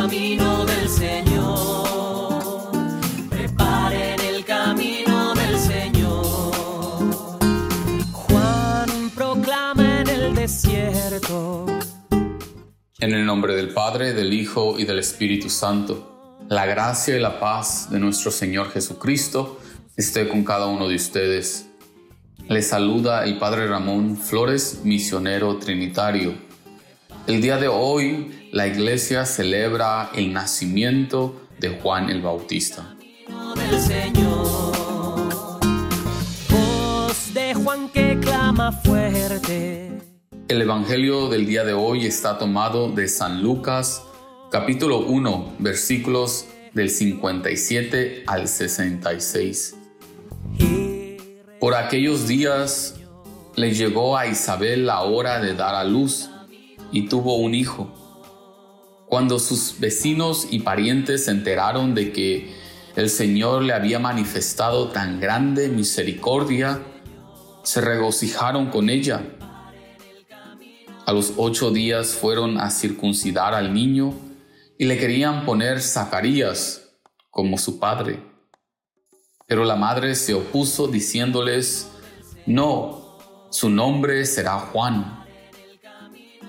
camino del Señor. Preparen el camino del Señor. Juan en el desierto. En el nombre del Padre, del Hijo y del Espíritu Santo, la gracia y la paz de nuestro Señor Jesucristo esté con cada uno de ustedes. Les saluda el Padre Ramón Flores, misionero trinitario. El día de hoy la iglesia celebra el nacimiento de Juan el Bautista. del Señor. Voz de Juan que clama fuerte. El Evangelio del día de hoy está tomado de San Lucas, capítulo 1, versículos del 57 al 66. Por aquellos días le llegó a Isabel la hora de dar a luz y tuvo un hijo. Cuando sus vecinos y parientes se enteraron de que el Señor le había manifestado tan grande misericordia, se regocijaron con ella. A los ocho días fueron a circuncidar al niño y le querían poner Zacarías como su padre. Pero la madre se opuso diciéndoles, no, su nombre será Juan.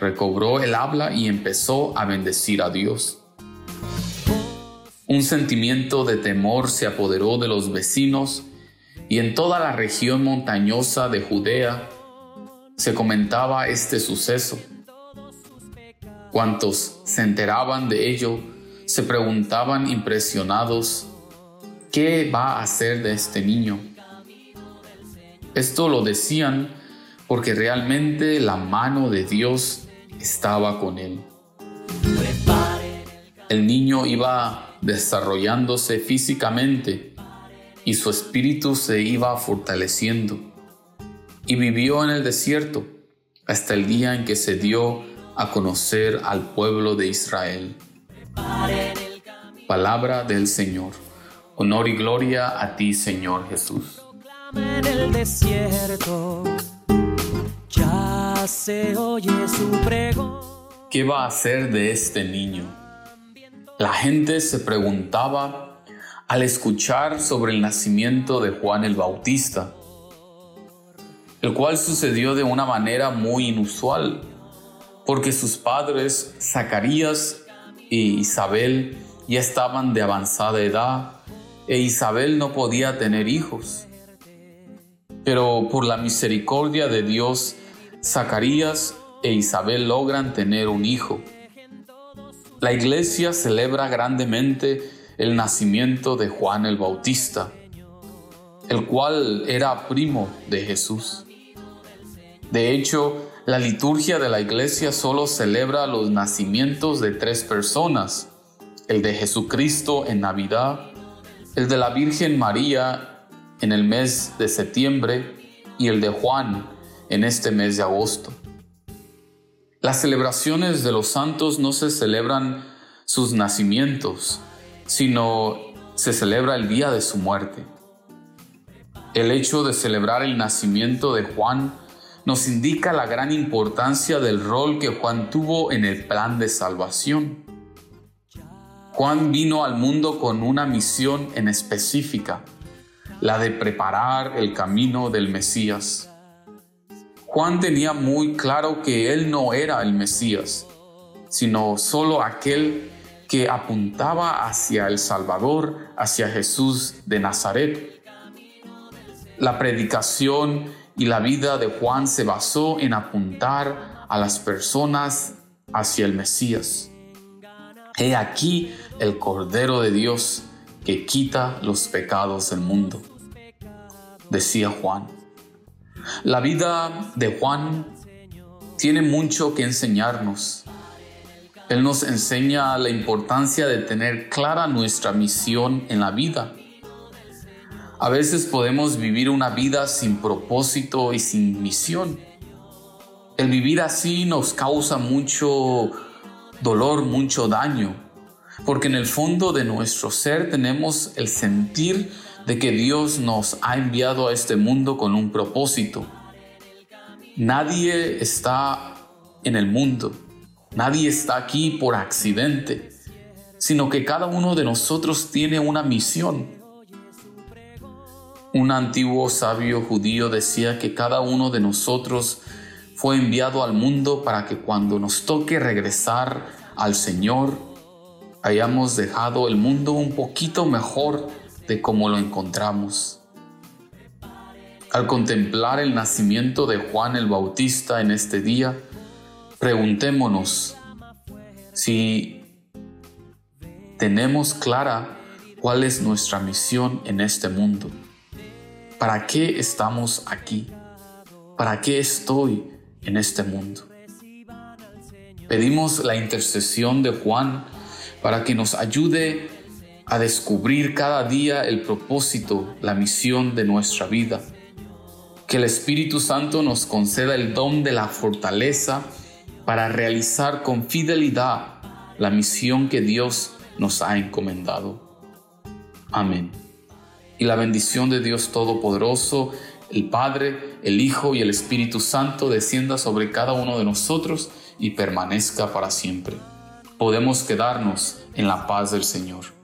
recobró el habla y empezó a bendecir a Dios. Un sentimiento de temor se apoderó de los vecinos y en toda la región montañosa de Judea se comentaba este suceso. Cuantos se enteraban de ello se preguntaban impresionados, ¿qué va a hacer de este niño? Esto lo decían porque realmente la mano de Dios estaba con él. El niño iba desarrollándose físicamente y su espíritu se iba fortaleciendo. Y vivió en el desierto hasta el día en que se dio a conocer al pueblo de Israel. Palabra del Señor. Honor y gloria a ti, Señor Jesús. Se oye su. ¿Qué va a hacer de este niño? La gente se preguntaba al escuchar sobre el nacimiento de Juan el Bautista, el cual sucedió de una manera muy inusual, porque sus padres, Zacarías y Isabel, ya estaban de avanzada edad e Isabel no podía tener hijos. Pero por la misericordia de Dios, Zacarías e Isabel logran tener un hijo. La iglesia celebra grandemente el nacimiento de Juan el Bautista, el cual era primo de Jesús. De hecho, la liturgia de la iglesia solo celebra los nacimientos de tres personas, el de Jesucristo en Navidad, el de la Virgen María en el mes de septiembre y el de Juan en este mes de agosto. Las celebraciones de los santos no se celebran sus nacimientos, sino se celebra el día de su muerte. El hecho de celebrar el nacimiento de Juan nos indica la gran importancia del rol que Juan tuvo en el plan de salvación. Juan vino al mundo con una misión en específica, la de preparar el camino del Mesías. Juan tenía muy claro que él no era el Mesías, sino solo aquel que apuntaba hacia el Salvador, hacia Jesús de Nazaret. La predicación y la vida de Juan se basó en apuntar a las personas hacia el Mesías. He aquí el Cordero de Dios que quita los pecados del mundo, decía Juan. La vida de Juan tiene mucho que enseñarnos. Él nos enseña la importancia de tener clara nuestra misión en la vida. A veces podemos vivir una vida sin propósito y sin misión. El vivir así nos causa mucho dolor, mucho daño, porque en el fondo de nuestro ser tenemos el sentir de que Dios nos ha enviado a este mundo con un propósito. Nadie está en el mundo Nadie está aquí por accidente, sino que cada uno de nosotros tiene una misión. Un antiguo sabio judío decía que cada uno de nosotros fue enviado al mundo para que cuando nos toque regresar al Señor, hayamos dejado el mundo un poquito mejor de como lo encontramos. Al contemplar el nacimiento de Juan el Bautista en este día, Preguntémonos si tenemos clara cuál es nuestra misión en este mundo. ¿Para qué estamos aquí? ¿Para qué estoy en este mundo? Pedimos la intercesión de Juan para que nos ayude a descubrir cada día el propósito, la misión de nuestra vida. Que el Espíritu Santo nos conceda el don de la fortaleza para realizar con fidelidad la misión que Dios nos ha encomendado. Amén. Y la bendición de Dios Todopoderoso, el Padre, el Hijo y el Espíritu Santo descienda sobre cada uno de nosotros y permanezca para siempre. Podemos quedarnos en la paz del Señor.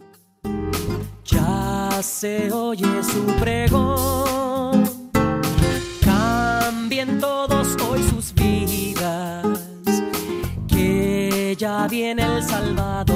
Se oye su pregón, cambien todos hoy sus vidas ya viene el Salvador.